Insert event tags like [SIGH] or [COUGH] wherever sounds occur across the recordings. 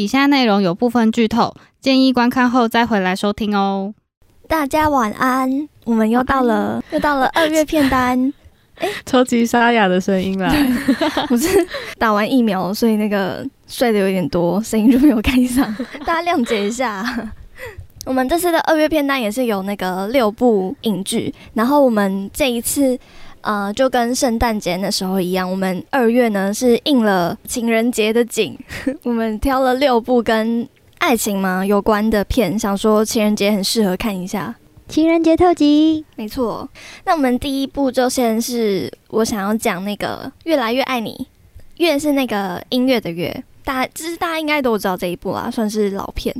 以下内容有部分剧透，建议观看后再回来收听哦。大家晚安，我们又到了又到了二月片单。[LAUGHS] 超级沙哑的声音啦！我是打完疫苗，所以那个睡得有点多，声音就没有开上，[LAUGHS] 大家谅解一下。我们这次的二月片单也是有那个六部影剧，然后我们这一次呃就跟圣诞节那时候一样，我们二月呢是应了情人节的景，[LAUGHS] 我们挑了六部跟爱情嘛有关的片，想说情人节很适合看一下。情人节特辑，没错。那我们第一部就先是我想要讲那个《越来越爱你》，月是那个音乐的月，大家其实大家应该都知道这一部啦，算是老片。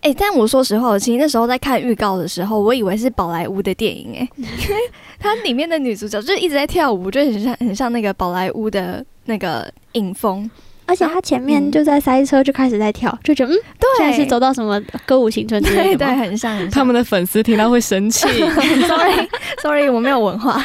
哎，但我说实话，我其实那时候在看预告的时候，我以为是宝莱坞的电影，哎，因为它里面的女主角就一直在跳舞，就很像很像那个宝莱坞的那个影风。而且他前面就在塞车，就开始在跳，就觉得嗯，对，是走到什么歌舞青春之类的，对，很像。他们的粉丝听到会生气。[LAUGHS] Sorry，Sorry，我没有文化。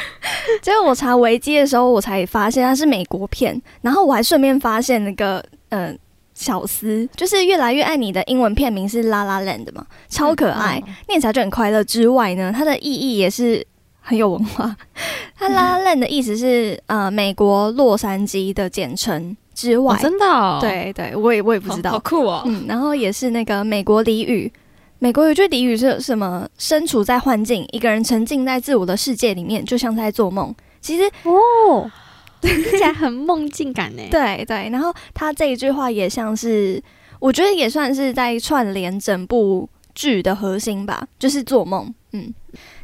结果我查维基的时候，我才发现它是美国片，然后我还顺便发现那个嗯，小思就是越来越爱你的英文片名是拉拉 land 嘛，超可爱，念起来就很快乐。之外呢，它的意义也是很有文化。[LAUGHS] 它拉拉 land 的意思是呃，美国洛杉矶的简称。之外，真的，对对，我也我也不知道，好酷哦。嗯，然后也是那个美国俚语，美国有句俚语是什么？身处在幻境，一个人沉浸在自我的世界里面，就像在做梦。其实哦，听起来很梦境感呢。[LAUGHS] 对对，然后他这一句话也像是，我觉得也算是在串联整部剧的核心吧，就是做梦。嗯。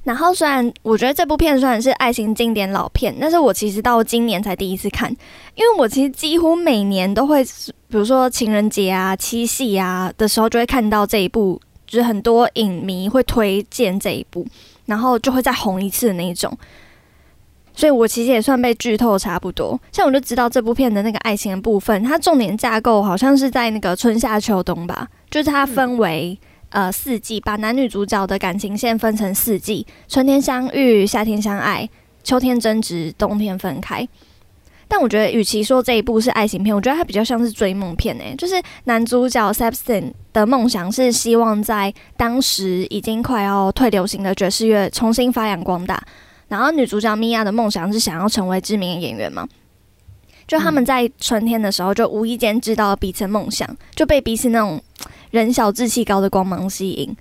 然后虽然我觉得这部片虽然是爱情经典老片，但是我其实到今年才第一次看，因为我其实几乎每年都会，比如说情人节啊、七夕啊的时候，就会看到这一部，就是很多影迷会推荐这一部，然后就会再红一次的那一种。所以我其实也算被剧透差不多，像我就知道这部片的那个爱情的部分，它重点架构好像是在那个春夏秋冬吧，就是它分为。呃，四季把男女主角的感情线分成四季：春天相遇，夏天相爱，秋天争执，冬天分开。但我觉得，与其说这一部是爱情片，我觉得它比较像是追梦片诶。就是男主角 Sebastian 的梦想是希望在当时已经快要退流行的爵士乐重新发扬光大，然后女主角米娅的梦想是想要成为知名演员嘛。就他们在春天的时候就无意间知道彼此梦想，就被彼此那种。人小志气高的光芒吸引，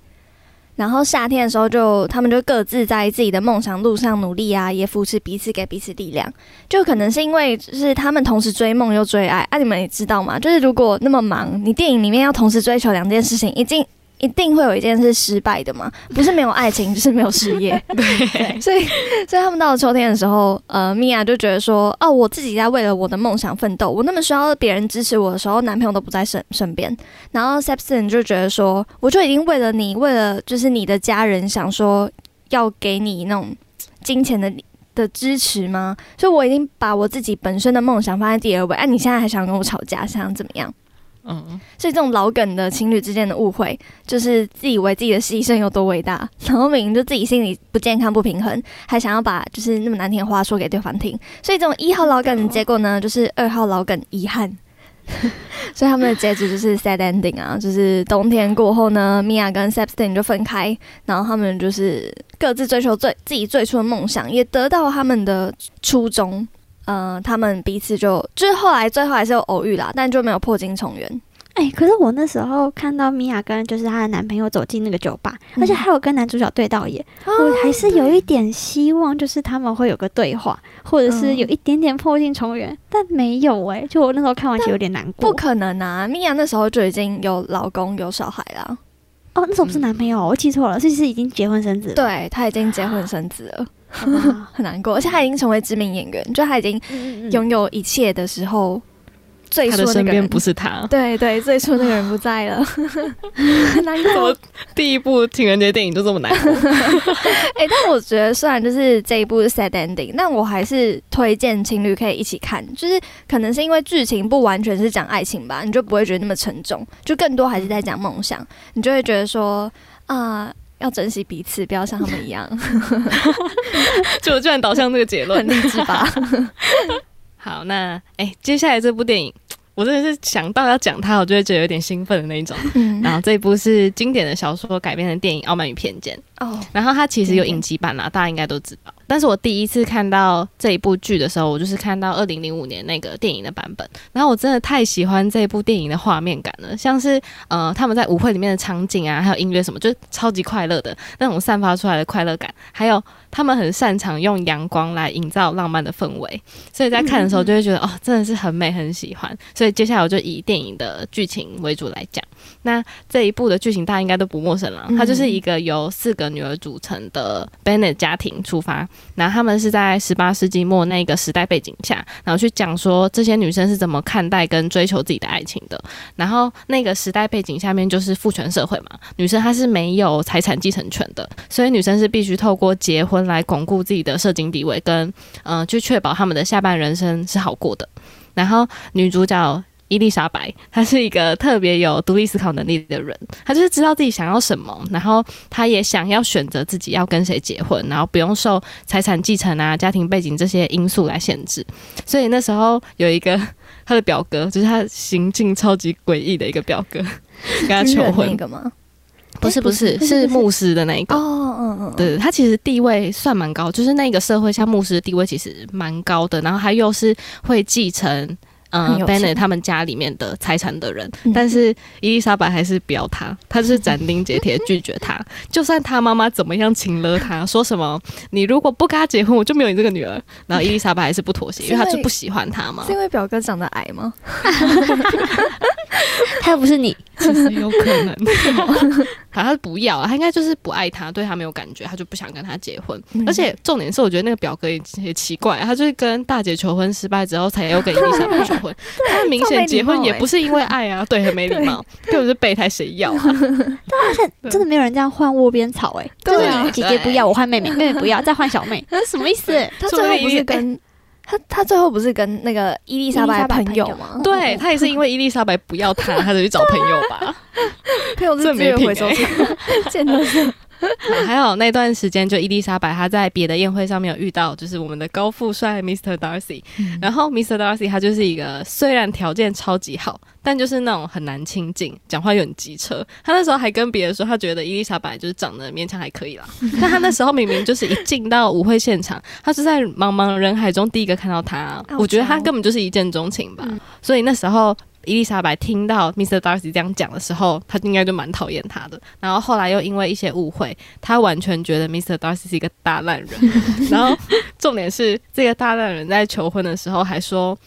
然后夏天的时候，就他们就各自在自己的梦想路上努力啊，也扶持彼此，给彼此力量。就可能是因为就是他们同时追梦又追爱啊，你们也知道嘛，就是如果那么忙，你电影里面要同时追求两件事情，已经。一定会有一件是失败的嘛？[LAUGHS] 不是没有爱情，[LAUGHS] 就是没有事业。[LAUGHS] 对，所以，所以他们到了秋天的时候，呃，米娅就觉得说，哦，我自己在为了我的梦想奋斗，我那么需要别人支持我的时候，男朋友都不在身身边。然后 s e p s o n 就觉得说，我就已经为了你，为了就是你的家人，想说要给你那种金钱的的支持吗？所以我已经把我自己本身的梦想放在第二位。哎，你现在还想跟我吵架，想怎么样？嗯，所以这种老梗的情侣之间的误会，就是自以为自己的牺牲有多伟大，然后明明就自己心里不健康、不平衡，还想要把就是那么难听的话说给对方听。所以这种一号老梗的结果呢，就是二号老梗遗憾。所以他们的结局就是 sad ending 啊，就是冬天过后呢，米娅跟 Sebastian 就分开，然后他们就是各自追求最自己最初的梦想，也得到他们的初衷。嗯，他们彼此就就是后来最后还是有偶遇啦，但就没有破镜重圆。哎，可是我那时候看到米娅跟就是她的男朋友走进那个酒吧，而且还有跟男主角对到眼，我还是有一点希望，就是他们会有个对话，或者是有一点点破镜重圆，但没有哎。就我那时候看完其实有点难过。不可能啊，米娅那时候就已经有老公有小孩了。哦，那时候不是男朋友，我记错了，是是已经结婚生子。对他已经结婚生子了。[LAUGHS] 很难过，而且他已经成为知名演员，就他已经拥有一切的时候，最初的身边不是他，对对，最初那个人不在了，[LAUGHS] 很难过。第一部情人节电影就这么难过？[LAUGHS] 哎，但我觉得虽然就是这一部是 sad ending，但我还是推荐情侣可以一起看，就是可能是因为剧情不完全是讲爱情吧，你就不会觉得那么沉重，就更多还是在讲梦想，你就会觉得说啊。要珍惜彼此，不要像他们一样。[LAUGHS] 就居然导向这个结论，很励志吧？[LAUGHS] 好，那哎，接下来这部电影，我真的是想到要讲它，我就会觉得有点兴奋的那一种。嗯然后这一部是经典的小说改编的电影《傲慢与偏见》，哦，然后它其实有影集版啦，大家应该都知道。但是我第一次看到这一部剧的时候，我就是看到二零零五年那个电影的版本，然后我真的太喜欢这一部电影的画面感了，像是呃他们在舞会里面的场景啊，还有音乐什么，就超级快乐的那种散发出来的快乐感，还有他们很擅长用阳光来营造浪漫的氛围，所以在看的时候就会觉得哦，真的是很美，很喜欢。所以接下来我就以电影的剧情为主来讲。那这一部的剧情大家应该都不陌生了，它就是一个由四个女儿组成的 Bennett 家庭出发，然后他们是在十八世纪末那个时代背景下，然后去讲说这些女生是怎么看待跟追求自己的爱情的。然后那个时代背景下面就是父权社会嘛，女生她是没有财产继承权的，所以女生是必须透过结婚来巩固自己的社经地位，跟嗯、呃去确保他们的下半人生是好过的。然后女主角伊丽莎白，她是一个特别有独立思考能力的人，她就是知道自己想要什么，然后她也想要选择自己要跟谁结婚，然后不用受财产继承啊、家庭背景这些因素来限制。所以那时候有一个她的表哥，就是她行径超级诡异的一个表哥，跟她求婚那，个吗？不是不是是 [LAUGHS] 是牧师的那一个。哦，嗯嗯，对，他其实地位算蛮高，就是那个社会下牧师的地位其实蛮高的，然后他又是会继承。嗯，Bennett 他们家里面的财产的人，嗯但是伊丽莎白还是不要他，他就是斩钉截铁拒绝他。就算他妈妈怎么样请了他，说什么你如果不跟他结婚，我就没有你这个女儿。然后伊丽莎白还是不妥协，因为他就不喜欢他嘛是。因为表哥长得矮吗？[LAUGHS] [LAUGHS] [LAUGHS] 他又不是你，其实有可能，[LAUGHS] 好，他不要啊，他应该就是不爱他，对他没有感觉，他就不想跟他结婚。嗯。而且重点是，我觉得那个表哥也也奇怪，他就是跟大姐求婚失败之后，才又跟伊丽莎白求婚。[LAUGHS] 他明显结婚也不是因为爱啊，对，很没礼貌，根本是备胎，谁要啊？而且真的没有人这样换窝边草哎、对啊。就是姐姐不要，我换妹妹，妹妹不要，再换小妹，那是什么意思？他最后不是跟他他最后不是跟那个伊丽莎白朋友吗？对他也是因为伊丽莎白不要他，他就去找朋友吧。[LAUGHS] 朋友是没品源回收欸厂，[LAUGHS] 见的是啊 [LAUGHS] 还好那段时间，就伊丽莎白她在别的宴会上面有遇到，就是我们的高富帅 Mr. Darcy，、然后 Mr. Darcy 他就是一个虽然条件超级好，但就是那种很难亲近，讲话又很机车。他那时候还跟别人说，他觉得伊丽莎白就是长得勉强还可以啦，[LAUGHS] 但他那时候明明就是一进到舞会现场，他是在茫茫人海中第一个看到他，我觉得他根本就是一见钟情吧。嗯所以那时候伊丽莎白听到 Mr. Darcy 这样讲的时候，她应该就蛮讨厌他的。然后后来又因为一些误会，她完全觉得 Mr. Darcy 是一个大烂人。[LAUGHS] 然后重点是，这个大烂人在求婚的时候还说。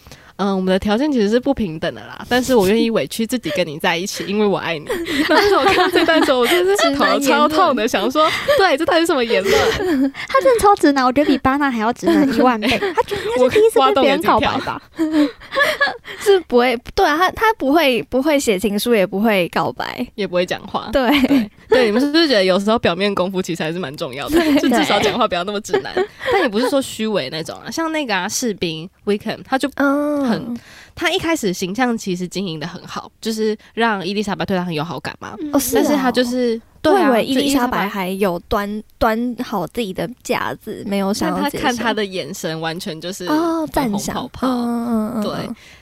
嗯，我们的条件其实是不平等的啦，但是我愿意委屈自己跟你在一起，因为我爱你。然后那时候我看到这段时候，我真的是头超痛的，想说，对，这到底是什么言论？[LAUGHS] 他真的超直男，我觉得比巴纳还要直男一万倍。他觉得应该是第一次跟别人告白吧？[LAUGHS] 是不会对啊，他他不会不会写情书，也不会告白，也不会讲话。对，[LAUGHS] 对，你们是不是觉得有时候表面功夫其实还是蛮重要的？就至少讲话不要那么直男，但也不是说虚伪那种啊。像那个啊，士兵 Wickham，他就嗯，很他一开始形象其实经营的很好，就是让伊丽莎白对他很有好感嘛。哦是但是哦他就是对啊，伊丽莎白还有端端好自己的架子，没有想但他看他的眼神完全就是哦赞赏。泡，泡。嗯嗯嗯，对，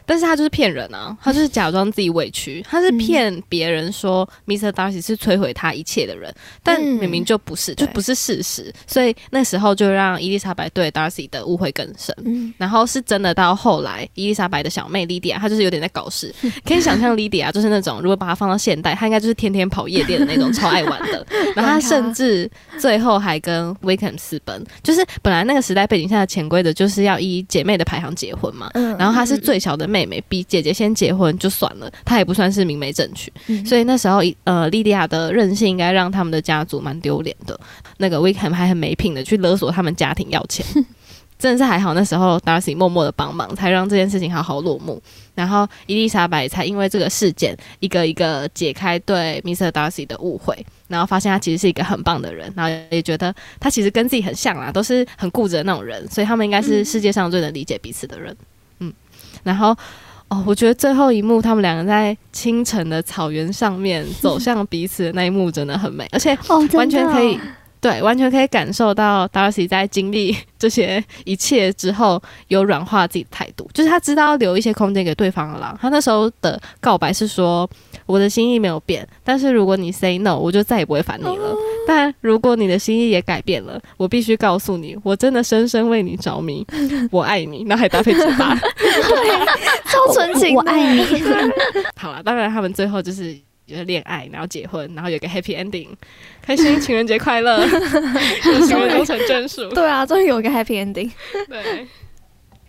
但是他就是骗人啊，他就是假装自己委屈，他是骗别人说 Mr. Darcy 是摧毁他一切的人，但嗯明明就不是，就不是事实，所以那时候就让伊丽莎白对 Darcy 的误会更深。嗯，然后是真的到后来，伊丽莎白的小妹莉迪亚，她就是有点在搞事。[LAUGHS] 可以想象莉迪亚就是那种，如果把她放到现代，她应该就是天天跑夜店的那种，超爱玩的。[LAUGHS] 然后她甚至最后还跟 Wickham 私奔，就是本来那个时代背景下的潜规则就是要以姐妹的排行结婚嘛。嗯然后她是最小的妹妹，比姐姐先结婚就算了，她也不算是明媒正娶。嗯所以那时候，呃，莉迪亚的任性应该让他们的家族蛮丢脸的。那个 Wickham 还很没品的去勒索他们家庭要钱，[LAUGHS] 真的是还好，那时候 Darcy 默默的帮忙，才让这件事情好好落幕。然后伊丽莎白才因为这个事件，一个一个解开对 Mr. Darcy 的误会，然后发现他其实是一个很棒的人，然后也觉得他其实跟自己很像啦，都是很固执的那种人，所以他们应该是世界上最能理解彼此的人。嗯，然后。哦，我觉得最后一幕，他们两个在清晨的草原上面走向彼此的那一幕真的很美，而且哦，完全可以对，完全可以感受到 Darcy 在经历这些一切之后，有软化自己的态度，就是他知道留一些空间给对方了啦。他那时候的告白是说：“我的心意没有变，但是如果你 say no，我就再也不会烦你了。但如果你的心意也改变了，我必须告诉你，我真的深深为你着迷，[LAUGHS] 我爱你。”然后还搭配嘴巴，超纯情的，我爱你。[LAUGHS] 好了，当然他们最后就是。就是恋爱，然后结婚，然后有个 happy ending，开心情人节快乐，[LAUGHS] 情人终成眷属。对啊，终于有个 happy ending。[LAUGHS] 对，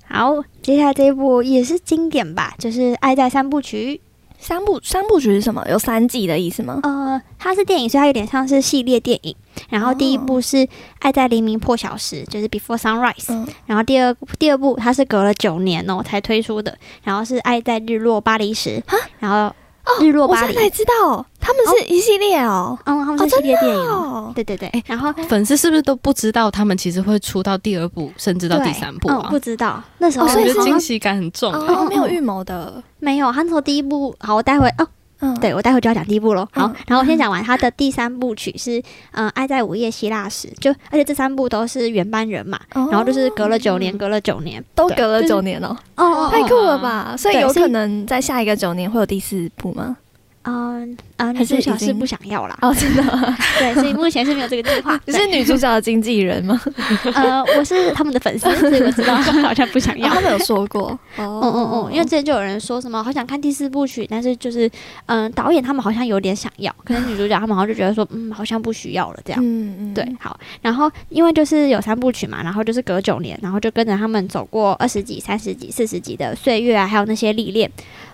好，接下来这一部也是经典吧，就是《爱在三部曲》。三部三部曲是什么？有三季的意思吗？呃，它是电影，所以它有点像是系列电影。然后第一部是《爱在黎明破晓时》，就是 Before Sunrise。嗯。然后第二第二部它是隔了九年哦才推出的，然后是《爱在日落巴黎时》。然后。日落巴黎，我才知道他们是一系列哦，嗯，他们是系列电影。哦，对对。对，然后粉丝是不是都不知道他们其实会出到第二部，甚至到第三部啊？不知道，那时候我觉得惊喜感很重，没有预谋的，没有，他说第一部，好，我待会哦。嗯，对我待会就要讲第一部喽。好，然后我先讲完他的第三部曲是，嗯，爱在午夜希腊时，就而且这三部都是原班人马，然后就是隔了九年，隔了九年，都隔了九年哦，哦，太酷了吧！所以有可能在下一个九年会有第四部吗？嗯啊，女主角是不想要啦。哦，真的，[LAUGHS] 对，所以目前是没有这个计划。你 [LAUGHS] 是女主角的经纪人吗？[LAUGHS] 呃，我是他们的粉丝，所以我知道好像不想要。他们有说过，哦嗯嗯嗯，因为之前就有人说什么好想看第四部曲，但是就是嗯，导演他们好像有点想要，可能女主角他们好像就觉得说，嗯，好像不需要了这样。嗯嗯，对，好，然后因为就是有三部曲嘛，然后就是隔九年，然后就跟着他们走过二十几、三十几、四十几的岁月啊，还有那些历练。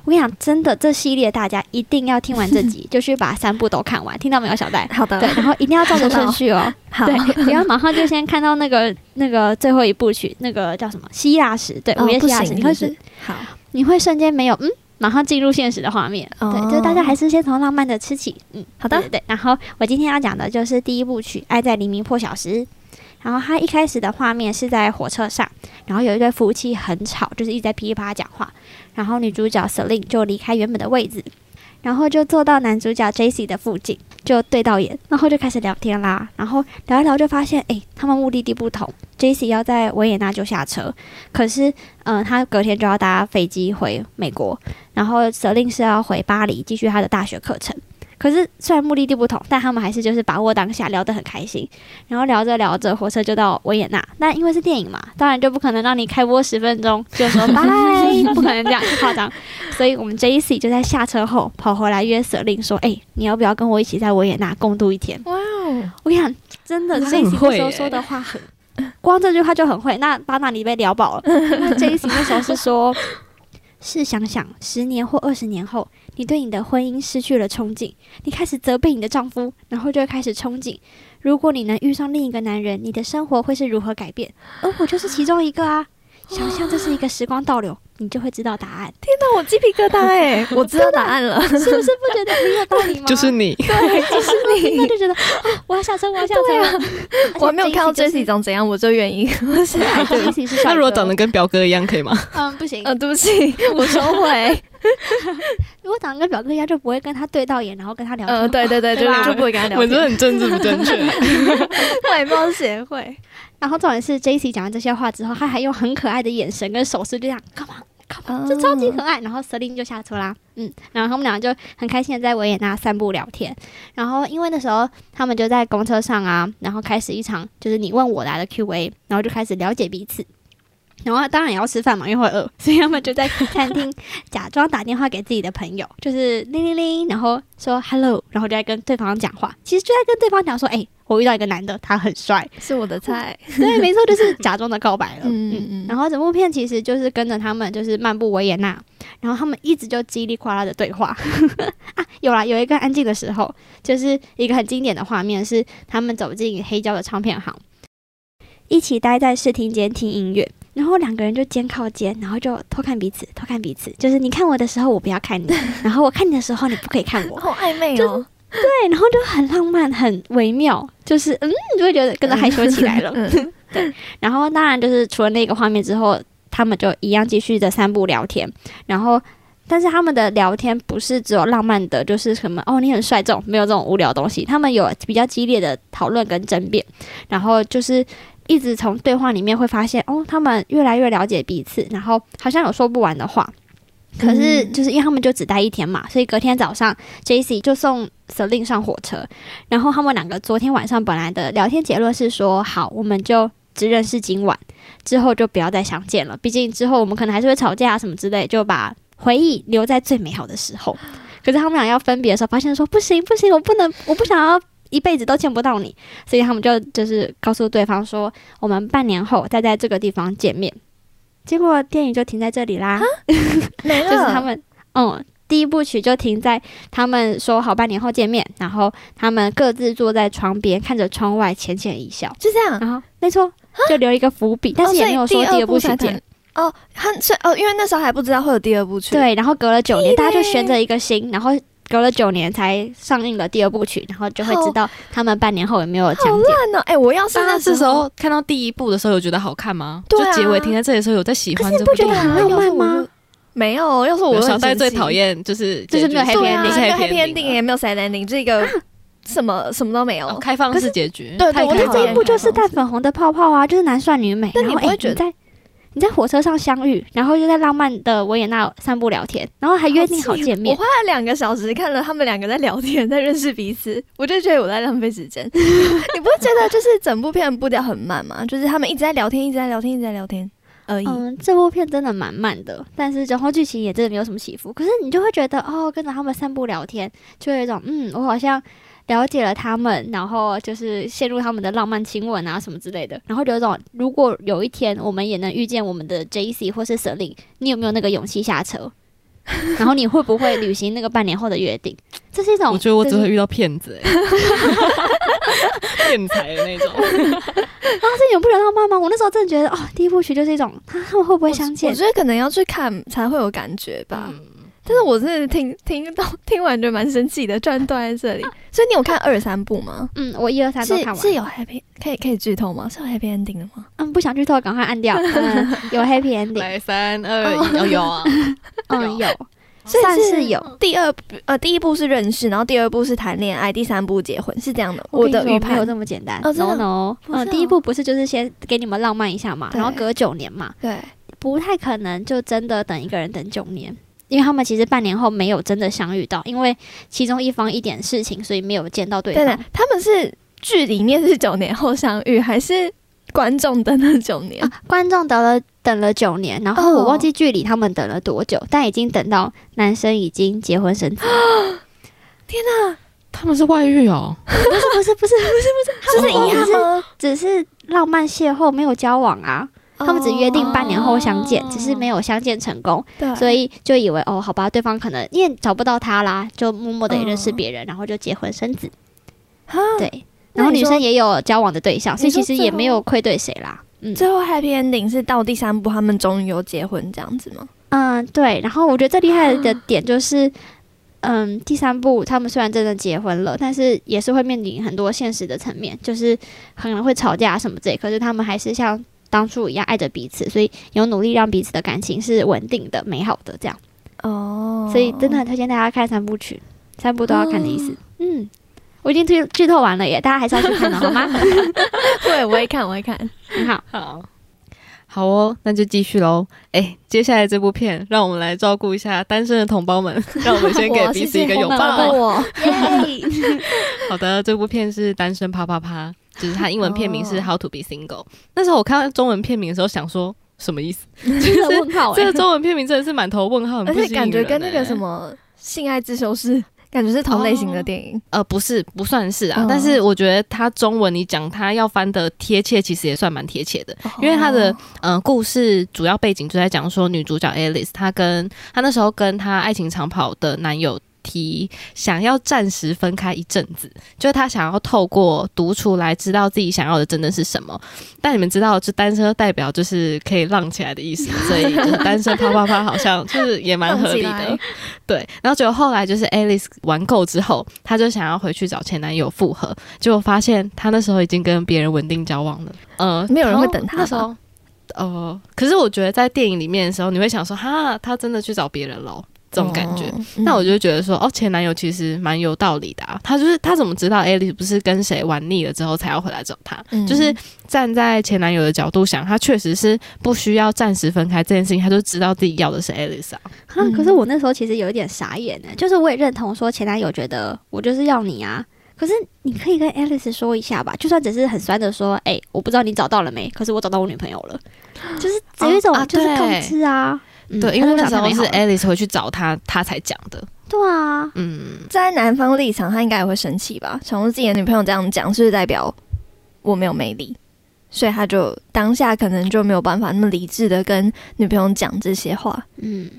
我跟你讲，真的，这系列大家一定要听完这集，[LAUGHS] 就去把三部都看完，听到没有，小戴？好的。对，然后一定要照着顺序哦。[LAUGHS] 好。对，[LAUGHS] 不要马上就先看到那个那个最后一部曲，那个叫什么希腊史？对，午夜希腊史，你会是好，你会瞬间没有嗯，马上进入现实的画面。对，就是大家还是先从浪漫的吃起。嗯，好的。对，然后我今天要讲的就是第一部曲《爱在黎明破晓时》。然后它一开始的画面是在火车上，然后有一对夫妻很吵，就是一直在噼里啪啦讲话。然后女主角 Selin 就离开原本的位置，然后就坐到男主角 Jesse 的附近，就对到眼，然后就开始聊天啦。然后聊一聊就发现，哎，他们目的地不同。Jesse 要在维也纳就下车，可是，嗯，他隔天就要搭飞机回美国。然后 Selin 是要回巴黎继续他的大学课程。可是虽然目的地不同，但他们还是就是把握当下，聊得很开心。然后聊着聊着，火车就到维也纳。那因为是电影嘛，当然就不可能让你开播十分钟就说拜，[LAUGHS] 不可能这样夸张。所以我们 J C 就在下车后跑回来约舍令说：“哎，你要不要跟我一起在维也纳共度一天？”哇哦！我跟你讲，真的 J C 那时候说的话很，光这句话就很会。那巴纳里被聊饱了。那 J C 那时候是说。[LAUGHS] 试想想，十年或二十年后，你对你的婚姻失去了憧憬，你开始责备你的丈夫，然后就开始憧憬，如果你能遇上另一个男人，你的生活会是如何改变？而我就是其中一个啊！想象这是一个时光倒流。你就会知道答案。天哪，我鸡皮疙瘩哎！[LAUGHS] 我知道答案了，[LAUGHS] 是不是？不觉得很有道理吗？就是你，对，就是你。那就觉得啊，我要下车，我要下车。我还没有看到 Jessie 长怎样，我就愿意。[LAUGHS] 那如果长得跟表哥一样，可以吗？嗯，不行。嗯，对不起，我收回。如果长得跟表哥一样，就不会跟他对到眼，然后跟他聊。嗯，对对对，就就不会跟他聊。我真的很政治不正确，外貌协会。然后重点是 Jessie 讲完这些话之后，他还用很可爱的眼神跟手势就这样，come on，come on，？就超级可爱，然后 Selin 就下车啦，嗯，然后他们两个就很开心的在维也纳散步聊天，然后因为那时候他们就在公车上啊，然后开始一场就是你问我答的 Q&A，然后就开始了解彼此，然后当然也要吃饭嘛，因为会饿，[LAUGHS] 所以他们就在 [LAUGHS] 餐厅假装打电话给自己的朋友，就是铃铃铃，然后说 Hello，然后就在跟对方讲话，其实就在跟对方讲说，哎。我遇到一个男的，他很帅，是我的菜。对，没错，就是假装的告白了。嗯嗯嗯。然后整部片其实就是跟着他们，就是漫步维也纳，然后他们一直就叽里呱啦的对话。[LAUGHS] 啊，有啦，有一个安静的时候，就是一个很经典的画面，是他们走进黑胶的唱片行，一起待在视听间听音乐，然后两个人就肩靠肩，然后就偷看彼此，偷看彼此，就是你看我的时候，我不要看你；[LAUGHS] 然后我看你的时候，你不可以看我。好暧昧哦。对，然后就很浪漫，很微妙，就是嗯，就会觉得跟着害羞起来了。[LAUGHS] 对，然后当然就是除了那个画面之后，他们就一样继续的散步聊天。然后但是他们的聊天不是只有浪漫的，就是什么哦你很帅这种，没有这种无聊东西。他们有比较激烈的讨论跟争辩，然后就是一直从对话里面会发现哦，他们越来越了解彼此，然后好像有说不完的话。可是就是因为他们就只待一天嘛，所以隔天早上 J C 就送 Selin 上火车，然后他们两个昨天晚上本来的聊天结论是说好，我们就只认识今晚，之后就不要再相见了。毕竟之后我们可能还是会吵架什么之类，就把回忆留在最美好的时候。可是他们俩要分别的时候，发现说不行不行，我不能，我不想要一辈子都见不到你，所以他们就就是告诉对方说，我们半年后再在这个地方见面。结果电影就停在这里啦，没了，[LAUGHS] 就是他们，嗯，第一部曲就停在他们说好半年后见面，然后他们各自坐在床边，看着窗外，浅浅一笑，就这样。然后没错，就留一个伏笔，但是也没有说第二部曲见。哦，他是哦，因为那时候还不知道会有第二部曲。对，然后隔了九年，大家就悬着一个心，然后隔了九年才上映了第二部曲，然后就会知道他们半年后有没有讲解。好乱哦！哎，我要是那这时候看到第一部的时候，有觉得好看吗？就结尾停在这里的时候，有在喜欢这部，不觉得很浪漫吗？没有，要是我小戴最讨厌就是就是没有 happy ending，没有 happy ending 也没有 sad ending，这个什么什么都没有，开放式结局。对，我觉得这一部就是带粉红的泡泡啊，就是男帅女美。那你不会觉得？你在火车上相遇，然后又在浪漫的维也纳散步聊天，然后还约定好见面。[LAUGHS] 我花了两个小时看了他们两个在聊天，在认识彼此，[LAUGHS] 我就觉得我在浪费时间。[LAUGHS] 你不会觉得就是整部片步调很慢吗？就是他们一直在聊天，一直在聊天，一直在聊天而已。嗯，这部片真的蛮慢的，但是然后剧情也真的没有什么起伏。可是你就会觉得哦，跟着他们散步聊天，就有一种嗯，我好像。了解了他们，然后就是陷入他们的浪漫亲吻啊什么之类的，然后有一种如果有一天我们也能遇见我们的 J C 或是 Selin，你有没有那个勇气下车？[LAUGHS] 然后你会不会履行那个半年后的约定？这是一种，我觉得我只会遇到骗子，[LAUGHS] 骗财的那种。啊，这有不觉得浪漫吗？我那时候真的觉得，哦，第一部曲就是一种，他们会不会相见？我觉得可能要去看才会有感觉吧。但是我真的听听到听完就蛮生气的，居然断在这里。[LAUGHS] 所以你有看二三部吗？嗯，我一二三都看完。是有 happy 可以可以剧透吗？是有 happy ending 的吗？嗯，不想剧透，赶快按掉。[LAUGHS] 有 happy ending。来三二一，有啊，嗯 [LAUGHS] 有，算是有。第二呃第一部是认识，然后第二部是谈恋爱，第三部结婚，是这样的。我的预判没有这么简单。no no，嗯，第一部不是就是先给你们浪漫一下嘛，然后隔九年嘛，对，不太可能就真的等一个人等九年。因为他们其实半年后没有真的相遇到，因为其中一方一点事情，所以没有见到对方。他们是剧里面是九年后相遇，还是观众等了九年？观众等了等了九年，然后我忘记剧里他们等了多久，但已经等到男生已经结婚生子。[GASPS] 天哪，他们是外遇哦？不是不是不是不是不是，就是遗憾，只是浪漫邂逅，没有交往啊。他们只约定半年后相见，只是没有相见成功，所以就以为哦，好吧，对方可能因为找不到他啦，就默默的也认识别人，然后就结婚生子。对，然后女生也有交往的对象，所以其实也没有愧对谁啦。嗯，最后 happy ending 是到第三部，他们终于有结婚这样子吗？嗯，对。然后我觉得最厉害的点就是，嗯，第三部他们虽然真的结婚了，但是也是会面临很多现实的层面，就是可能会吵架什么之类，可是他们还是像。当初一样爱着彼此，所以有努力让彼此的感情是稳定的、美好的这样。哦，所以真的很推荐大家看三部曲，三部都要看的意思。嗯，我已经剧剧透完了耶，大家还是要去看的好吗？[LAUGHS] 对，我会看，我会看。很好，好，好哦，那就继续喽。哎，接下来这部片，让我们来照顾一下单身的同胞们，[LAUGHS] 让我们先给彼此一个拥抱。[LAUGHS] 好的，这部片是《单身啪啪啪》。就是它英文片名是 How to be single。那时候我看到中文片名的时候，想说什么意思？[LAUGHS] 就是问号。这个中文片名真的是满头问号，而且感觉跟那个什么性爱自修室感觉是同类型的电影。呃，不是，不算是啊。但是我觉得它中文你讲它要翻的贴切，其实也算蛮贴切的。因为它的呃故事主要背景就在讲说女主角 Alice，她跟她那时候跟她爱情长跑的男友。提想要暂时分开一阵子，就是他想要透过独处来知道自己想要的真的是什么。但你们知道，就单身代表就是可以浪起来的意思，所以就是单身啪啪啪好像 [LAUGHS] 就是也蛮合理的。对，然后结果后来就是 Alice 玩够之后，他就想要回去找前男友复合，结果发现他那时候已经跟别人稳定交往了。呃，没有人会等他。那时候，呃，可是我觉得在电影里面的时候，你会想说，哈，他真的去找别人了。这种感觉。哦那我就觉得说，哦，前男友其实蛮有道理的啊。他就是他怎么知道 Alice 不是跟谁玩腻了之后才要回来找他？嗯就是站在前男友的角度想，他确实是不需要暂时分开这件事情，他就知道自己要的是 Alice 啊。哈，可是我那时候其实有一点傻眼呢，就是我也认同说前男友觉得我就是要你啊，可是你可以跟 Alice 说一下吧，就算只是很酸的说，哎、我不知道你找到了没，可是我找到我女朋友了，就是有一种就是控对制啊，嗯对，因为那时候是 Alice 回去找他，他才讲的。对啊，嗯，在男方立场，他应该也会生气吧？想说自己的女朋友这样讲，是不是代表我没有魅力？所以他就当下可能就没有办法那么理智的跟女朋友讲这些话，嗯，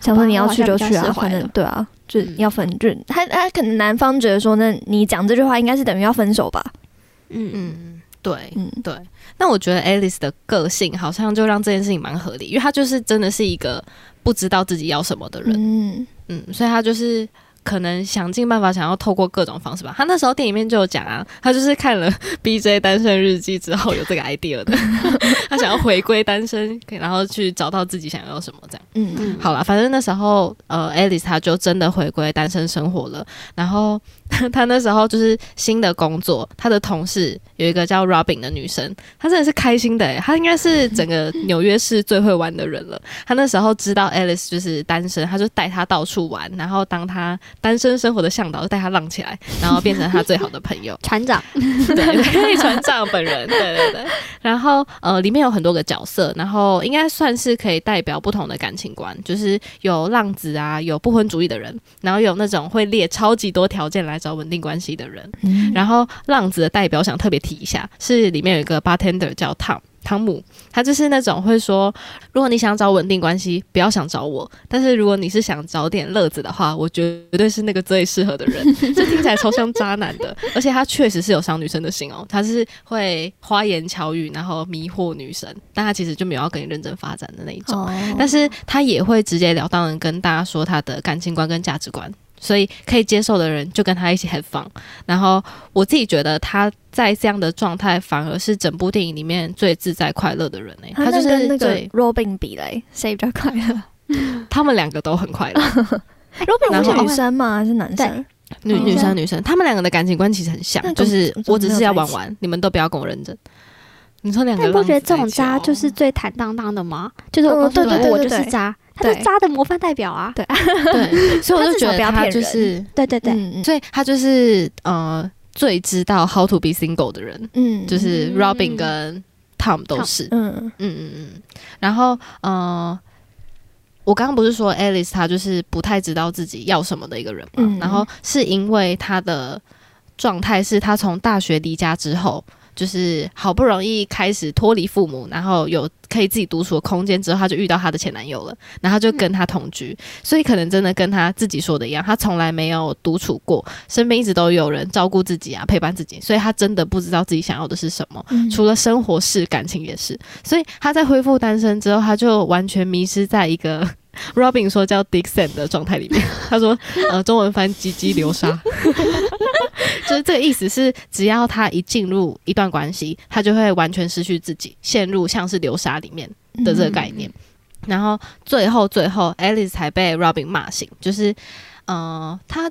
想说你要去就去啊，反正对啊，就是嗯要分，就他他可能男方觉得说，那你讲这句话应该是等于要分手吧？嗯嗯，嗯，对，嗯，对。那我觉得 Alice 的个性好像就让这件事情蛮合理，因为她就是真的是一个不知道自己要什么的人，嗯，嗯，所以她就是。可能想尽办法想要透过各种方式吧。她那时候电影里面就有讲啊，她就是看了 [LAUGHS] BJ 单身日记之后有这个 idea 的，[LAUGHS] 她想要回归单身，然后去找到自己想要什么这样。嗯嗯好了，反正那时候呃，Alice 她就真的回归单身生活了。然后 [LAUGHS] 她那时候就是新的工作，他的同事有一个叫 Robin 的女生，她真的是开心的诶，她应该是整个纽约市最会玩的人了。她那时候知道 Alice 就是单身，她就带她到处玩，然后当她单身生活的向导，就带她浪起来，然后变成她最好的朋友。[LAUGHS] 船长，对对，船长本人，对对对。然后呃，里面有很多个角色，然后应该算是可以代表不同的感情观，就是有浪子啊，有不婚主义的人，然后有那种会列超级多条件来找稳定关系的人。嗯然后浪子的代表想特别提一下，是里面有一个 bartender 叫 Tom。汤姆，他就是那种会说，如果你想找稳定关系，不要想找我；但是如果你是想找点乐子的话，我绝对是那个最适合的人。[LAUGHS] 这听起来超像渣男的，而且他确实是有伤女生的心哦，他是会花言巧语，然后迷惑女生，但他其实就没有要跟你认真发展的那一种。哦但是他也会直截了当的跟大家说他的感情观跟价值观，所以可以接受的人就跟他一起 have fun。然后我自己觉得他在这样的状态，反而是整部电影里面最自在快乐的人呢、他他就是那跟那个 Robin 比嘞，谁比较快乐 [LAUGHS] 他们两个都很快乐？[LAUGHS] Robin 是女生吗？还是男生？女哦女生女生，他们两个的感情观其实很像就是我只是要玩玩，你们都不要跟我认真。你说两个但你不觉得这种渣就是最坦荡荡的吗？就是我对对对对是渣，他是对。渣的模范代表啊！对。[LAUGHS] 对，所以我就觉得他就是，对对对，嗯所以他就是呃最知道 how to be single 的人，嗯就是 Robin 嗯。跟 Tom 都是，嗯。嗯嗯嗯。然后呃，我刚刚不是说 Alice 她就是不太知道自己要什么的一个人嘛，嗯。然后是因为她的状态是她从大学离家之后。就是好不容易开始脱离父母，然后有可以自己独处的空间之后，她就遇到她的前男友了，然后就跟他同居，所以可能真的跟她自己说的一样，她从来没有独处过，身边一直都有人照顾自己啊，陪伴自己，所以她真的不知道自己想要的是什么。嗯除了生活是，感情也是。所以他在恢复单身之后，他就完全迷失在一个 Robin 说叫 Dixon 的状态里面。他说，呃，中文翻“鸡鸡流沙”，[LAUGHS] 就是这个意思是，只要他一进入一段关系，他就会完全失去自己，陷入像是流沙里面的这个概念。然后最后最后，Alice 才被 Robin 骂醒，就是，呃，他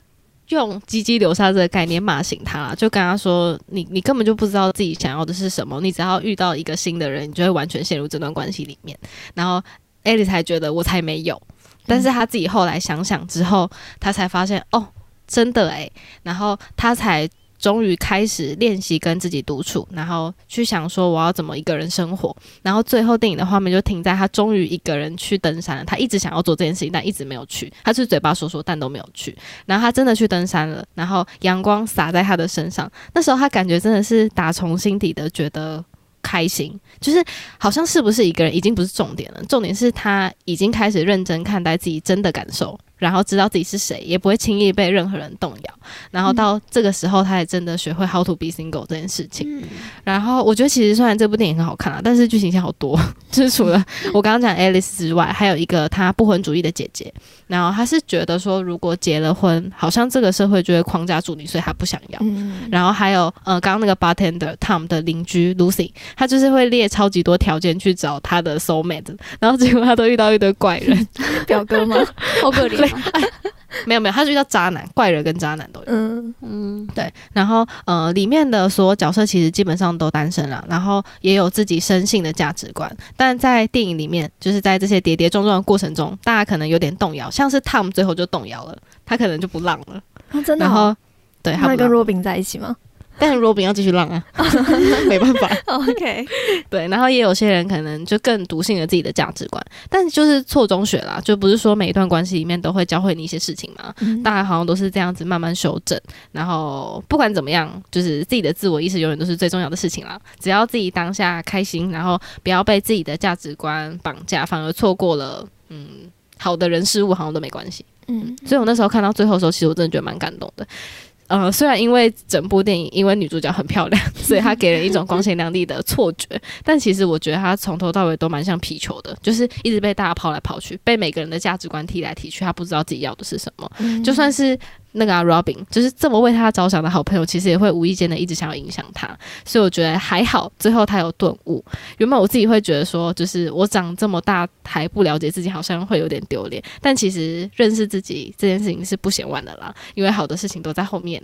用“鸡鸡流沙”这个概念骂醒他，就跟他说：“你你根本就不知道自己想要的是什么，你只要遇到一个新的人，你就会完全陷入这段关系里面。”然后 Alice 才觉得我才没有，但是他自己后来想想之后，他才发现哦，真的诶。然后他才。终于开始练习跟自己独处，然后去想说我要怎么一个人生活，然后最后电影的画面就停在他终于一个人去登山了。他一直想要做这件事情，但一直没有去。他就是嘴巴说说，但都没有去。然后他真的去登山了，然后阳光洒在他的身上，那时候他感觉真的是打从心底的觉得开心，就是好像是不是一个人已经不是重点了，重点是他已经开始认真看待自己真的感受。然后知道自己是谁，也不会轻易被任何人动摇。然后到这个时候，他也真的学会 how to be single 这件事情。嗯，然后我觉得其实虽然这部电影很好看啊，但是剧情线好多，[LAUGHS] 就是除了我刚刚讲 Alice 之外，还有一个她不婚主义的姐姐。然后她是觉得说，如果结了婚，好像这个社会就会框架住你，所以她不想要。嗯然后还有呃，刚刚那个 bartender Tom 的邻居 Lucy，她就是会列超级多条件去找她的 soul mate，然后结果她都遇到一堆怪人，[LAUGHS] 表哥吗？好可怜。没有没有，他是遇到渣男、怪人跟渣男都有。嗯，嗯，对，然后呃，里面的所有角色其实基本上都单身了，然后也有自己生性的价值观，但在电影里面，就是在这些跌跌撞撞的过程中，大家可能有点动摇，像是 Tom 最后就动摇了，他可能就不浪了，啊真的然哦，后对他他会跟不浪，Robin 在一起吗但是 Robin 要继续浪啊，[LAUGHS] 没办法，？OK，对，然后也有些人可能就更笃信了自己的价值观，但就是错中学啦，就不是说每一段关系里面都会教会你一些事情嘛，嗯大家好像都是这样子慢慢修正，然后不管怎么样，就是自己的自我意识永远都是最重要的事情啦。只要自己当下开心，然后不要被自己的价值观绑架，反而错过了嗯好的人事物，好像都没关系。嗯，所以我那时候看到最后的时候，其实我真的觉得蛮感动的。呃，虽然因为整部电影因为女主角很漂亮，[LAUGHS] 所以她给人一种光鲜亮丽的错觉，但其实我觉得她从头到尾都蛮像皮球的，就是一直被大家抛来抛去，被每个人的价值观踢来踢去，她不知道自己要的是什么。嗯就算是那个、啊、Robin，就是这么为他着想的好朋友，其实也会无意间的一直想要影响他。所以我觉得还好，最后他有顿悟。原本我自己会觉得说，就是我长这么大还不了解自己，好像会有点丢脸。但其实认识自己这件事情是不嫌晚的啦，因为好的事情都在后面。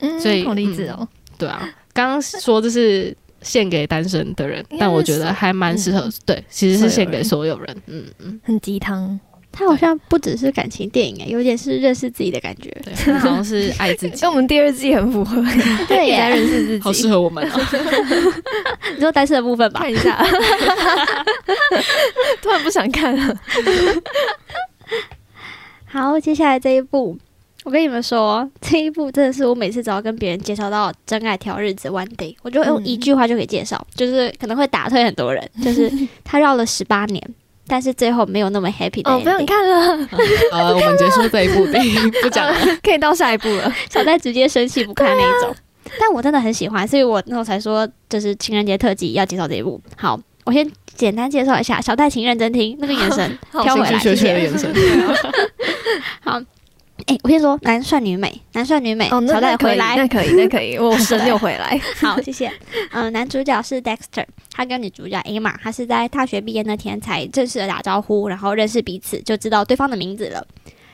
嗯所以好励志哦，对啊，刚刚说这是献给单身的人，但我觉得还蛮适合，嗯对，其实是献给所所有人。嗯嗯，很鸡汤，它好像不只是感情电影哎，有点是认识自己的感觉。对，他好像是爱自己。[LAUGHS] 跟我，们第二季很符合，[LAUGHS] 对也在，认识自己，好适合我们啊。[LAUGHS] 你说单身的部分吧。看。一下，突然不想看了，好，接下来这一部，我跟你们说，这一部真的是我每次只要跟别人介绍到《真爱挑日子》One Day，我就用嗯。一句话就可以介绍，就是可能会打退很多人，就是他绕了十八年，但是最后没有那么 happy 的哦，不想 ending。看了，[LAUGHS] 呃，我们结束这一部电影，不讲了。[LAUGHS] 可以到下一部了。小戴直接生气不看那一种。[LAUGHS] 但我真的很喜欢，所以我那时候才说，就是情人节特辑要介绍这一部。好，我先简单介绍一下，小戴请认真听，那个眼神好挑回来，谢谢。眼神。好，哎、我先说男帅女美，男帅女美，哦，那小戴那，回来那。可以，那可以，我 [LAUGHS] 神又回来。好，[LAUGHS] 谢谢。嗯、男主角是 Dexter，他跟女主角 Emma，他是在大学毕业那天才正式的打招呼，然后认识彼此，就知道对方的名字了。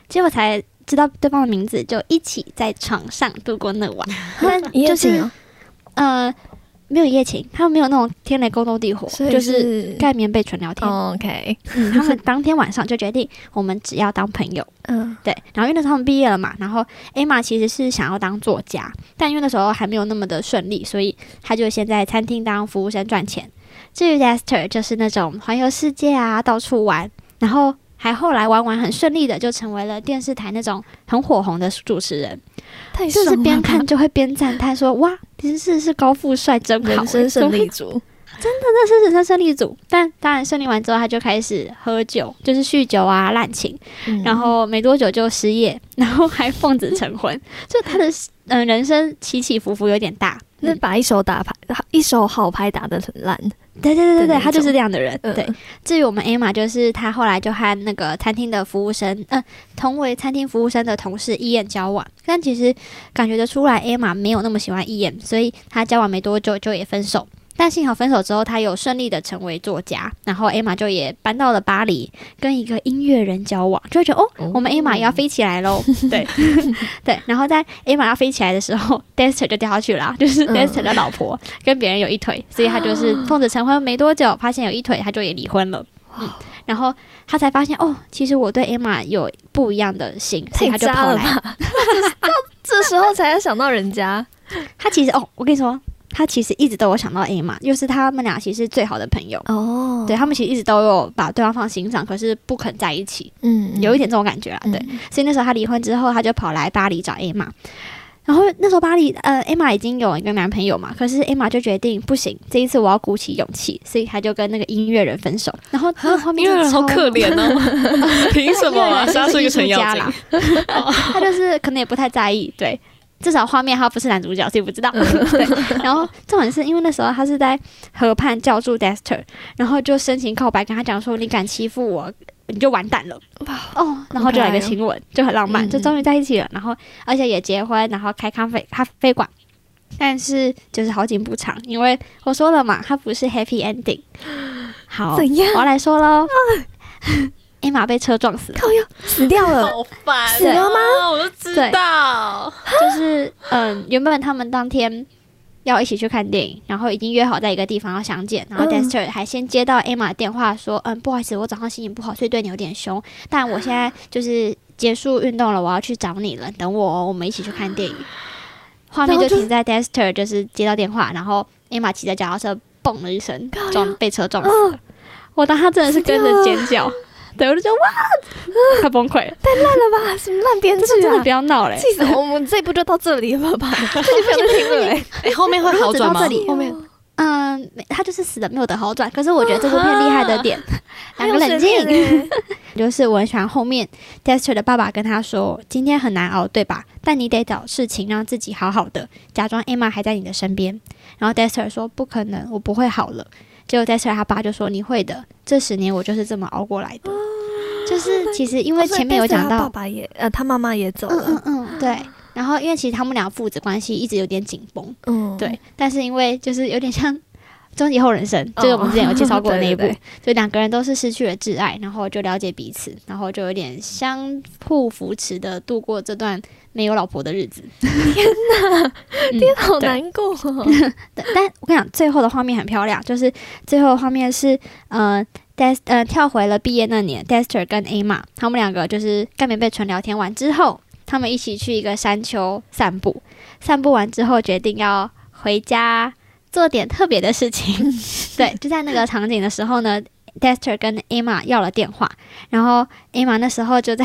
结果才知道对方的名字，就一起在床上度过那晚。但一夜就是呃，没有一夜情，他们没有那种天雷勾动地火，就是是盖棉被纯聊天。哦 OK，嗯，他们当天晚上就决定，我们只要当朋友。[LAUGHS] 嗯对，然后因为那时候他们毕业了嘛，然后 Emma 其实是想要当作家，但因为那时候还没有那么的顺利，所以他就先在餐厅当服务生赚钱。至于 Esther 就是那种环游世界啊，到处玩，然后还后来玩玩很顺利的就成为了电视台那种很火红的主持人，太就是边看就会边赞叹说：“哇，真是是高富帅，真好，人生 [LAUGHS] 胜利组。[LAUGHS] ”真的，那是人生胜利组。但当然胜利完之后，他就开始喝酒，就是酗酒啊、滥情。嗯然后没多久就失业，然后还奉子成婚，[LAUGHS] 就他的嗯、呃人生起起伏伏有点大。那把一手打牌，一手好牌打得很烂。对对对对对，他就是这样的人。嗯对，至于我们 Emma，就是他后来就和那个餐厅的服务生，嗯、同为餐厅服务生的同事伊燕交往，但其实感觉得出来，Emma 没有那么喜欢伊燕，所以他交往没多久就也分手。但幸好分手之后，他有顺利的成为作家，然后 Emma 就也搬到了巴黎，跟一个音乐人交往，就会觉得哦，哦我们 Emma 也要飞起来喽。[LAUGHS] 对 [LAUGHS] 对，然后在 Emma 要飞起来的时候，Dexter 就掉下去了啊，就是嗯 Dexter 的老婆跟别人有一腿，所以他就是奉子成婚没多久，发现有一腿，他就也离婚了。嗯，然后他才发现哦，其实我对 Emma 有不一样的心，所以他就跑来。到？[LAUGHS] 这时候才要想到人家，他其实哦，我跟你说，他其实一直都有想到 Emma，就是他们俩其实是最好的朋友。哦对他们其实一直都有把对方放心上，可是不肯在一起，嗯有一点这种感觉啦。嗯对，所以那时候他离婚之后，他就跑来巴黎找 Emma。然后那时候巴黎，呃，Emma 已经有一个男朋友嘛，可是 Emma 就决定不行，这一次我要鼓起勇气，所以他就跟那个音乐人分手。然后那后面因为人好可怜哦，[LAUGHS] 凭什么啊？因为杀出一个程咬艺术家金啦，[LAUGHS] 他就是可能也不太在意，对，至少画面他不是男主角，所以不知道。[LAUGHS] 对，然后重点是因为那时候他是在河畔叫住 Dexter，然后就深情告白，跟他讲说：“你敢欺负我，你就完蛋了。”哦，然后就来个亲吻，就很浪漫，嗯就终于在一起了。然后而且也结婚，然后开咖啡咖啡馆。但是就是好景不长，因为我说了嘛，它不是 happy ending。好，怎样我要来说喽。[LAUGHS] Emma 被车撞死了，靠呀，死掉了，好烦死了吗？我就知道。就是嗯，原本他们当天要一起去看电影，然后已经约好在一个地方要相见，然后嗯 Dexter 还先接到 Emma 的电话说，嗯，不好意思，我早上心情不好，所以对你有点凶，但我现在就是结束运动了，我要去找你了，等我哦，我们一起去看电影。[SIGHS] 画面就就停在 Dexter 就是接到电话，然后 Emma 骑着脚踏车嘣了一声撞被车撞死了。我当他真的是跟着尖叫，对我就觉得哇，[LAUGHS] 他崩溃了，烂了吧？什么烂编剧啊真的不！要闹嘞！气死我！我们这一部就到这里了吧？[LAUGHS] 这就不想听了欸。[LAUGHS] 哎，后面会好转吗？到这里后面嗯，没他就是死的没有的好转。可是我觉得这部片厉害的点，两个冷静，欸就是我很喜欢后面 Dexter 的爸爸跟他说：“今天很难熬，对吧？但你得找事情让自己好好的，假装 Emma 还在你的身边。”然后 Dexter 说：“不可能，我不会好了。”结果 Dexter 他爸就说：“你会的，这十年我就是这么熬过来的。”就是其实因为前面有讲哦所以 Dexter 他爸，爸也呃，他妈妈也走嗯了嗯，嗯，对。然后因为其实他们俩父子关系一直有点紧绷，嗯，对，但是因为就是有点像《终极后人生》，就是我们之前有介绍过的那一部，[LAUGHS] 就两个人都是失去了挚爱，然后就了解彼此，然后就有点相互扶持的度过这段没有老婆的日子。天哪，[LAUGHS] 天好难过哦。[LAUGHS] 但但我跟你讲，最后的画面很漂亮，就是最后的画面是呃。Des 呃，跳回了毕业那年，Dester 跟 Emma 他们两个就是干棉被纯聊天完之后，他们一起去一个山丘散步。散步完之后，决定要回家做点特别的事情。[LAUGHS] 对，就在那个场景的时候呢，Dexter 跟 Emma 要了电话，然后 Emma 那时候就在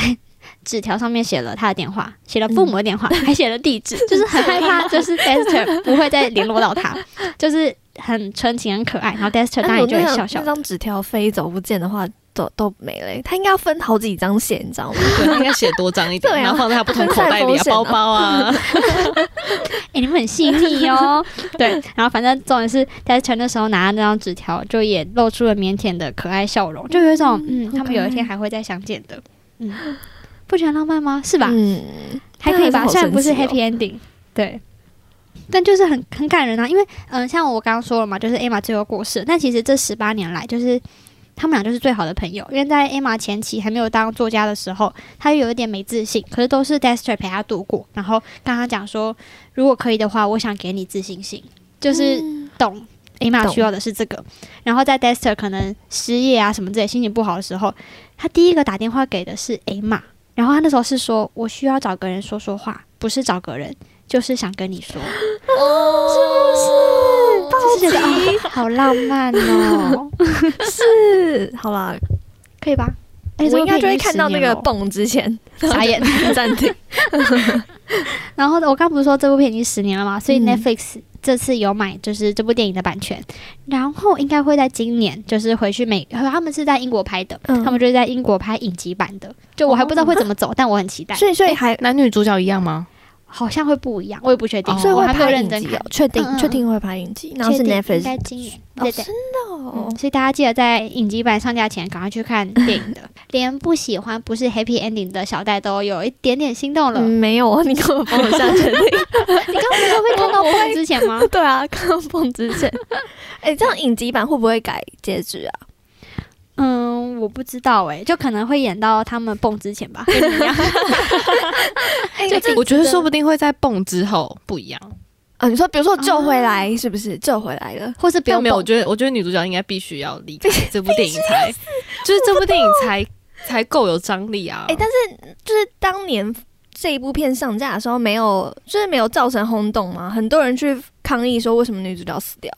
纸条上面写了他的电话，写了父母的电话，还写了地址，[LAUGHS] 就是很害怕，就是 Dexter [LAUGHS] 不会再联络到他，就是很纯情、很可爱。然后 Dexter 当然就会笑笑那。张纸条飞走不见的话，都都没了欸。他应该要分好几张写，你知道吗？[LAUGHS] 对，他应该写多张一点，啊然后放在他不同口袋里啊，包包啊。哎、[LAUGHS] 你们很细腻哦。对，然后反正重点是 Dexter 那时候拿那张纸条，就也露出了腼腆的可爱笑容，就有一种嗯，他们有一天还会再相见的。嗯，不觉得浪漫吗？是吧？嗯，还可以吧，虽然不是 happy ending，对。但就是很很感人啊，因为嗯、呃像我刚刚说了嘛，就是 Emma 最后过世，但其实这十八年来，就是他们俩就是最好的朋友。因为在 Emma 前期还没有当作家的时候，她有一点没自信，可是都是 Dexter 陪她度过。然后跟她讲说，如果可以的话，我想给你自信心，就是懂 Emma 需要的是这个。然后在 Dexter 可能失业啊什么之类，心情不好的时候，他第一个打电话给的是 Emma。然后他那时候是说，我需要找个人说说话，不是找个人，就是想跟你说，哦，就是觉得哦，[LAUGHS] 好浪漫哦，[LAUGHS] 是。好啦，可以吧？哎我应该就会看到那个10年了蹦之前 [LAUGHS] 眨眼。暂停。然后我刚不是说这部片已经十年了嘛，所以嗯。Netflix 这次有买就是这部电影的版权，然后应该会在今年就是回去美，他们是在英国拍的，嗯。他们就是在英国拍影集版的，就我还不知道会怎么走，但我很期待，所以所以还男女主角一样吗？好像会不一样，我也不确定，哦所以会我还没有拍认真看影集哦，，确定嗯嗯确定会拍影集，然后是 Netflix 该今年，哦对对。真的哦嗯，所以大家记得在影集版上架前赶快去看电影的，[LAUGHS] 连不喜欢不是 happy ending 的小戴都有一点点心动了。嗯，没有啊，你根本帮我下决定。[LAUGHS] 你刚刚不是说会看到蹦之前吗？[LAUGHS] 对啊，看到蹦之前，哎，这样影集版会不会改结局啊？嗯，我不知道哎、就可能会演到他们蹦之前吧，[LAUGHS] 跟你一样。哎就我觉得说不定会在蹦之后不一样。啊，你说比如说救回来是不是救回来了？或是不用没有，我。觉得我觉得女主角应该必须要离开 [LAUGHS] 这部电影才，就是这部电影才才够有张力啊。哎，但是就是当年这一部片上架的时候，没有就是没有造成轰动吗？很多人去抗议说为什么女主角死掉，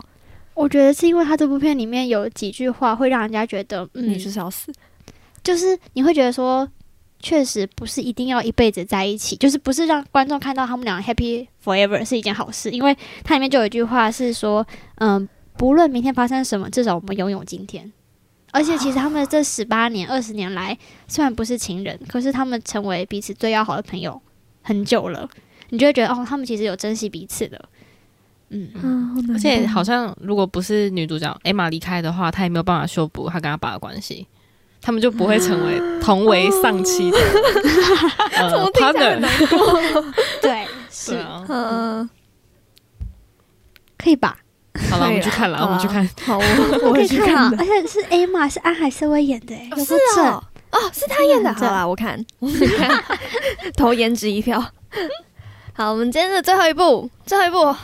我觉得是因为他这部片里面有几句话会让人家觉得，嗯女，就是要死。就是你会觉得说，确实不是一定要一辈子在一起，就是不是让观众看到他们俩 happy forever 是一件好事，因为它里面就有一句话是说，嗯，不论明天发生什么，至少我们拥有今天。而且其实他们这十八年、二十年来，虽然不是情人，可是他们成为彼此最要好的朋友很久了。你就会觉得哦，他们其实有珍惜彼此的。嗯，嗯，而且好像如果不是女主角 Emma 离开的话，她也没有办法修补她跟她爸的关系，他们就不会成为同为丧妻的 [LAUGHS] 呃 partner。[LAUGHS] 对，是、对啊，嗯，可以吧？好了，我们去看了，好我们去看。好，我我可会以看啊去看的。而且是 Emma 是安海瑟薇演的、欸，有个是正。哦，哦，是他演的。好啦，我看，我看，投颜值一票。好，我们今天的最后一步，最后一部，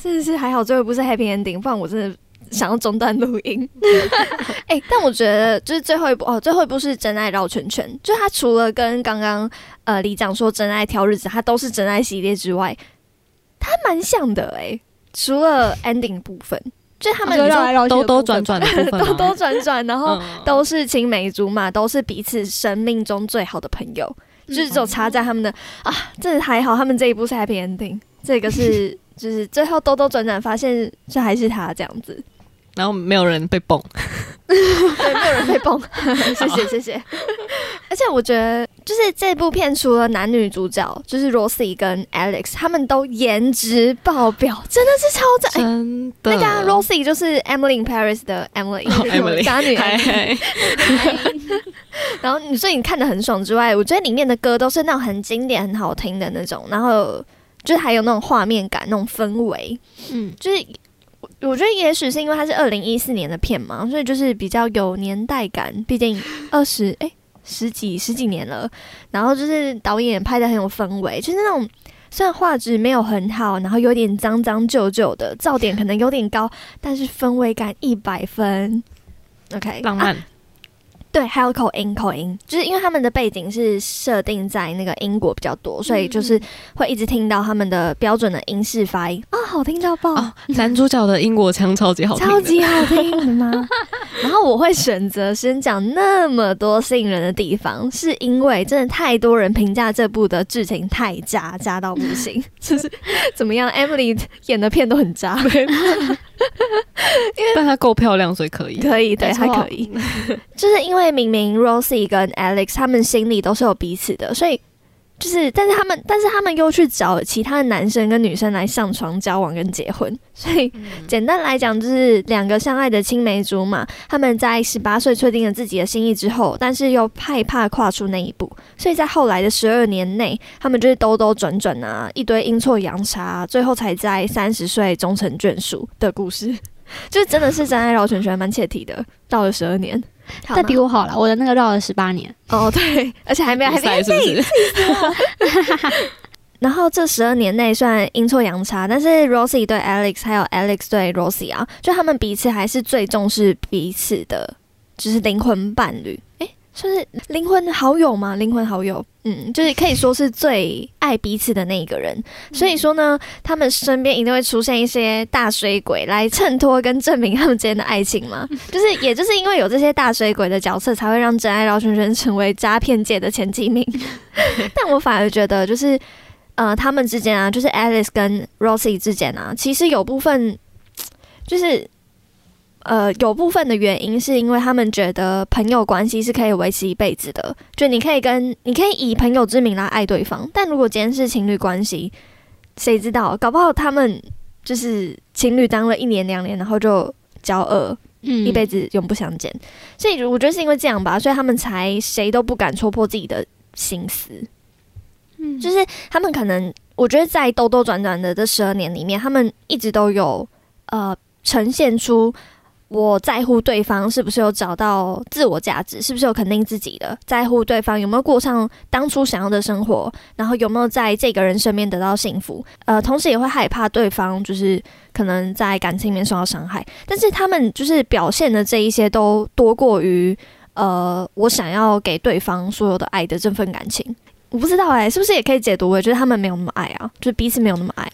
啊真的是还好，最后一部是 Happy Ending，不然我真的想要中断录音。[LAUGHS] 哎、但我觉得就是最后一部哦，最后一部是真爱绕圈圈，就他除了跟刚刚呃李长说真爱挑日子，他都是真爱系列之外，它蛮像的哎、除了 ending 部分，就他们绕来绕去兜兜转转的部分兜兜？[LAUGHS] 转转，然后嗯都是青梅竹马，都是彼此生命中最好的朋友，就是只有差在他们的啊，这还好，他们这一部是 happy ending，这个是就是最后兜兜转转发现这还是他这样子，然后没有人被蹦，[LAUGHS] 对，没有人被蹦，[LAUGHS] 谢谢谢谢。而且我觉得，就是这部片除了男女主角，就是 Rosie 跟 Alex，他们都颜值爆表，真的是超赞。哎真的。那个、啊、Rosie 就是 Emily in Paris 的 Emily，、渣女 [LAUGHS] 然后你所以你看的很爽之外，我觉得里面的歌都是那种很经典、很好听的那种，然后就是还有那种画面感、那种氛围，嗯，就是我我觉得也许是因为它是二零一四年的片嘛，所以就是比较有年代感，毕竟二十哎十几十几年了，然后就是导演拍的很有氛围，就是那种。虽然画质没有很好，然后有点脏脏旧旧的，噪点可能有点高，但是氛围感一百分。OK，啊浪漫，对，还有口音，口音，就是因为他们的背景是设定在那个英国比较多，所以就是会一直听到他们的标准的英式发音。啊，好听到爆，哦，男主角的英国腔超级好听，超级好听 [LAUGHS] 吗？然后我会选择先讲那么多吸引人的地方，是因为真的太多人评价这部的剧情太渣，渣到不行，[LAUGHS] 就是怎么样？Emily 演的片都很渣，[LAUGHS] [LAUGHS] 但她够漂亮，所以可以。可以，对，没错还可以。[LAUGHS] 就是因为明明 Rosie 跟 Alex 他们心里都是有彼此的，所以就是，但是他们，但是他们又去找其他的男生跟女生来上床交往跟结婚，所以简单来讲，就是两个相爱的青梅竹马，他们在十八岁确定了自己的心意之后，但是又害怕跨出那一步，所以在后来的十二年内，他们就是兜兜转转啊，一堆阴错阳差，最后才在三十岁终成眷属的故事。[LAUGHS] 就是真的是真爱绕圈圈，蛮切题的，绕了十二年，好但比我好了，我的那个绕了十八年。哦对，而且还没有还比没赛是不是？[LAUGHS] 然后这十二年内虽然阴错阳差，但是 Rosie 对 Alex 还有 Alex 对 Rosie 啊，就他们彼此还是最重视彼此的，就是灵魂伴侣。诶，算是灵魂好友嘛？灵魂好友，嗯，就是可以说是最爱彼此的那一个人。所以说呢，他们身边一定会出现一些大水鬼来衬托跟证明他们之间的爱情嘛。[LAUGHS] 就是也就是因为有这些大水鬼的角色，才会让真爱绕圈圈成为诈骗界的前几名。[LAUGHS] 但我反而觉得就是。呃，他们之间啊，就是 Alice 跟 Rosie 之间啊，其实有部分就是呃，有部分的原因是因为他们觉得朋友关系是可以维持一辈子的，就你可以跟你可以以朋友之名来爱对方，但如果今天是情侣关系，谁知道，搞不好他们就是情侣当了一年两年，然后就交恶，嗯一辈子永不相见。所以我觉得是因为这样吧，所以他们才谁都不敢戳破自己的心思。嗯就是他们可能，我觉得在兜兜转转的这十二年里面，他们一直都有呃呈现出我在乎对方是不是有找到自我价值，是不是有肯定自己的，在乎对方有没有过上当初想要的生活，然后有没有在这个人身边得到幸福，呃，同时也会害怕对方就是可能在感情里面受到伤害，但是他们就是表现的这一些都多过于。呃，我想要给对方所有的爱的这份感情，我不知道哎、是不是也可以解读为，就是他们没有那么爱啊，就是彼此没有那么爱，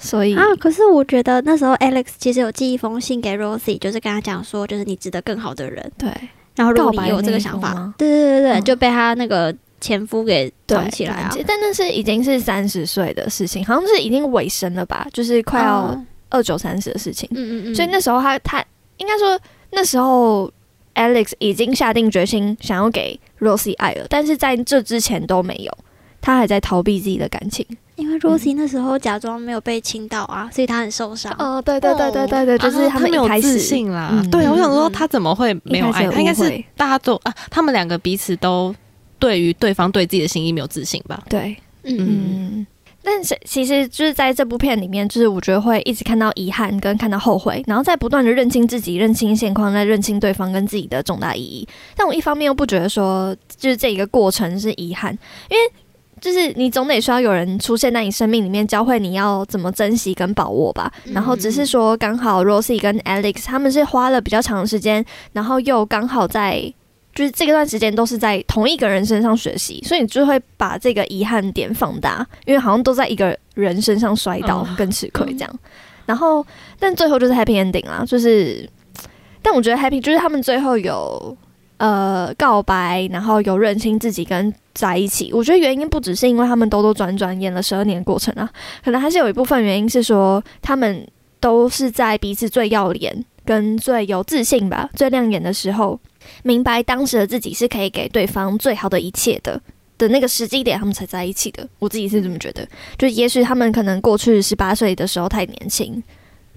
所以啊，可是我觉得那时候 Alex 其实有寄一封信给 Rosie，就是跟他讲说，就是你值得更好的人。对。然后如果告你有这个想法吗，对对对对，嗯。就被他那个前夫给对藏起来。啊。但那是已经是三十岁的事情，好像是已经尾声了吧，就是快要哦。二九三十的事情，嗯嗯嗯，所以那时候他他应该说那时候 Alex 已经下定决心想要给 Rosie 爱了，但是在这之前都没有，他还在逃避自己的感情。因为 Rosie 那时候假装没有被亲到啊，所以他很受伤。哦，对对对对对对，就是啊他没有自信啦。嗯对，我想说嗯他怎么会没有爱？他应该是大家都啊，他们两个彼此都对于对方对自己的心意没有自信吧？对，嗯，但是其实就是在这部片里面，就是我觉得会一直看到遗憾跟看到后悔，然后在不断的认清自己、认清现况、再认清对方跟自己的重大意义。但我一方面又不觉得说，就是这一个过程是遗憾，因为就是你总得需要有人出现在你生命里面，教会你要怎么珍惜跟把握吧。然后只是说刚好 Rosie 跟 Alex 他们是花了比较长的时间，然后又刚好在。就是这段时间都是在同一个人身上学习，所以你就会把这个遗憾点放大，因为好像都在一个人身上摔倒跟吃亏这样。然后，但最后就是 happy ending 啦，就是，但我觉得 happy 就是他们最后有呃告白，然后有认清自己跟在一起。我觉得原因不只是因为他们兜兜转转演了十二年过程啊，可能还是有一部分原因是说他们都是在彼此最要脸跟最有自信吧、最亮眼的时候。明白当时的自己是可以给对方最好的一切的的那个时机点，他们才在一起的。我自己是这么觉得，就也许他们可能过去十八岁的时候太年轻，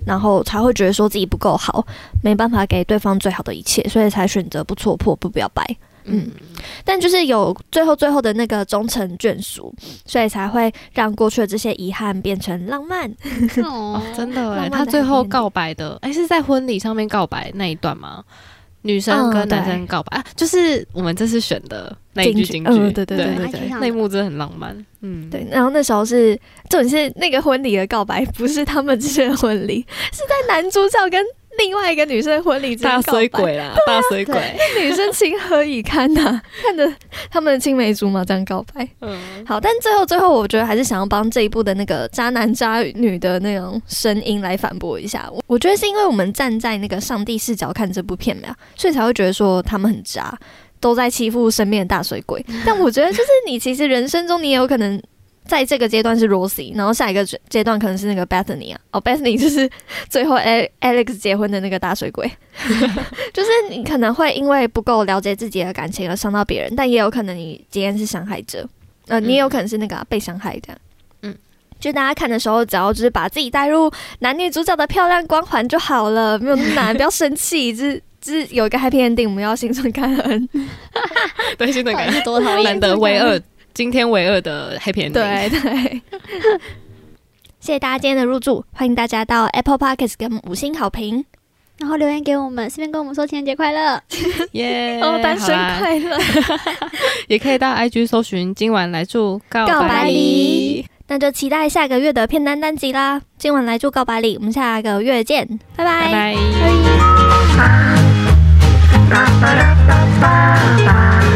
然后才会觉得说自己不够好，没办法给对方最好的一切，所以才选择不戳破、不表白。嗯，但就是有最后最后的那个终成眷属，所以才会让过去的这些遗憾变成浪漫。哦，[LAUGHS] 真的哎，他最后告白的，哎，是在婚礼上面告白那一段吗？女生跟男生告白啊，就是我们这次选的那一句京剧，对对对对对，那一幕真的很浪漫，嗯，对。然后那时候是，重点是那个婚礼的告白，不是他们之间的婚礼，是在男主角跟。另外一个女生婚礼，大水鬼啦，大水鬼，女生情何以堪呐？看着他们的青梅竹马这样告白，嗯，好，但最后最后，我觉得还是想要帮这一部的那个渣男渣女的那种声音来反驳一下。我觉得是因为我们站在那个上帝视角看这部片嘛，所以才会觉得说他们很渣，都在欺负身边的大水鬼。[LAUGHS] 但我觉得就是你其实人生中你也有可能。在这个阶段是 Rosie，然后下一个阶段可能是那个 Bethany 啊，哦，Bethany 就是最后 [LAUGHS] Alex 结婚的那个大水鬼，[LAUGHS] 就是你可能会因为不够了解自己的感情而伤到别人，但也有可能你今天是伤害者，呃，你也有可能是那个被伤害的，嗯，就大家看的时候，只要就是把自己带入男女主角的漂亮光环就好了，没有那么难，不要生气，就是就是有一个 happy ending，我们要心存感恩，[LAUGHS] 对，心存感恩，多讨厌难得为二。今天为二的黑片，对对，[LAUGHS] 谢谢大家今天的入住，欢迎大家到 Apple Podcast 给五星好评，然后留言给我们，顺便跟我们说情人节快乐，[LAUGHS] 耶，[LAUGHS] 哦，单身快乐，也可以到 I G 搜寻今晚来住告白礼，那就期待下个月的片单单集啦，今晚来祝告白礼，我们下个月见，拜。拜，拜。拜。